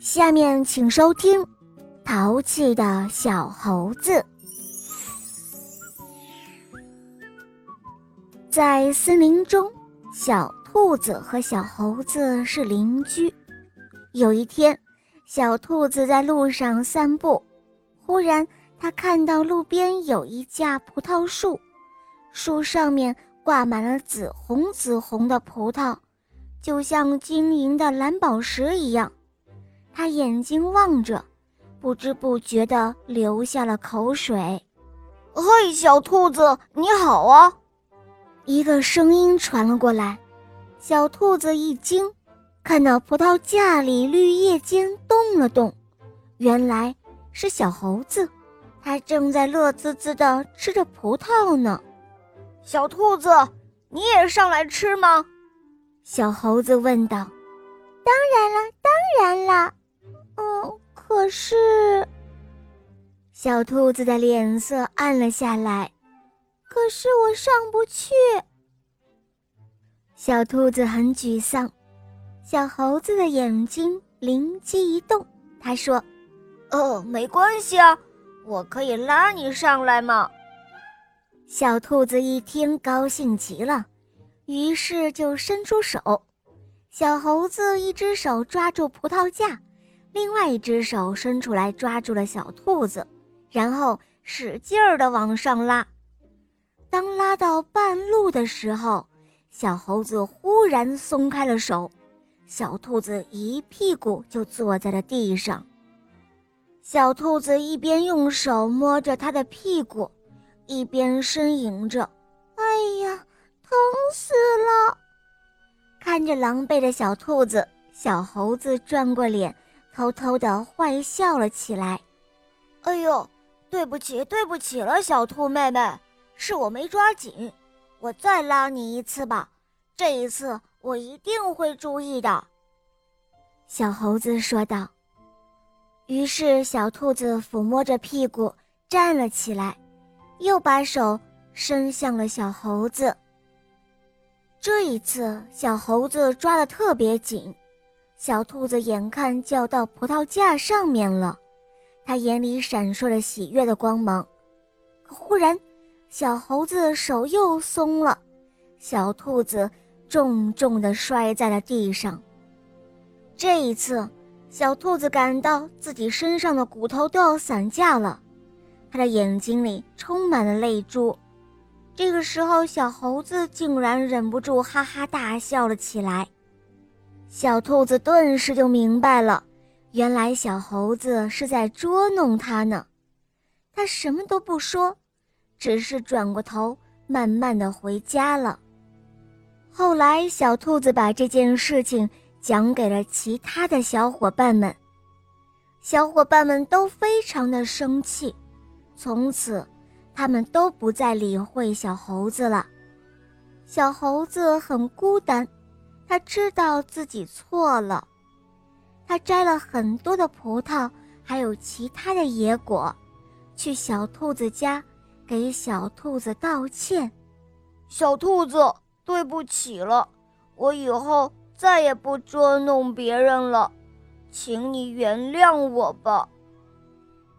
下面请收听《淘气的小猴子》。在森林中，小兔子和小猴子是邻居。有一天，小兔子在路上散步，忽然它看到路边有一架葡萄树，树上面挂满了紫红紫红的葡萄，就像晶莹的蓝宝石一样。它眼睛望着，不知不觉地流下了口水。嘿，小兔子，你好啊！一个声音传了过来。小兔子一惊。看到葡萄架里绿叶间动了动，原来是小猴子，它正在乐滋滋地吃着葡萄呢。小兔子，你也上来吃吗？小猴子问道。当然了，当然了。嗯，可是，小兔子的脸色暗了下来。可是我上不去。小兔子很沮丧。小猴子的眼睛灵机一动，他说：“哦，没关系啊，我可以拉你上来嘛。”小兔子一听，高兴极了，于是就伸出手。小猴子一只手抓住葡萄架，另外一只手伸出来抓住了小兔子，然后使劲儿地往上拉。当拉到半路的时候，小猴子忽然松开了手。小兔子一屁股就坐在了地上。小兔子一边用手摸着它的屁股，一边呻吟着：“哎呀，疼死了！”看着狼狈的小兔子，小猴子转过脸，偷偷地坏笑了起来。“哎呦，对不起，对不起了，小兔妹妹，是我没抓紧，我再拉你一次吧。这一次。”我一定会注意的，小猴子说道。于是，小兔子抚摸着屁股站了起来，又把手伸向了小猴子。这一次，小猴子抓得特别紧，小兔子眼看就要到葡萄架上面了，它眼里闪烁着喜悦的光芒。可忽然，小猴子手又松了，小兔子。重重地摔在了地上。这一次，小兔子感到自己身上的骨头都要散架了，它的眼睛里充满了泪珠。这个时候，小猴子竟然忍不住哈哈大笑了起来。小兔子顿时就明白了，原来小猴子是在捉弄它呢。它什么都不说，只是转过头，慢慢的回家了。后来，小兔子把这件事情讲给了其他的小伙伴们，小伙伴们都非常的生气。从此，他们都不再理会小猴子了。小猴子很孤单，他知道自己错了。他摘了很多的葡萄，还有其他的野果，去小兔子家给小兔子道歉。小兔子。对不起了，我以后再也不捉弄别人了，请你原谅我吧。”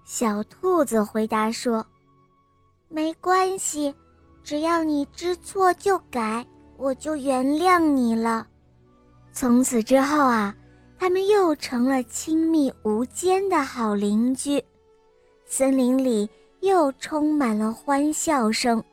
小兔子回答说，“没关系，只要你知错就改，我就原谅你了。”从此之后啊，他们又成了亲密无间的好邻居，森林里又充满了欢笑声。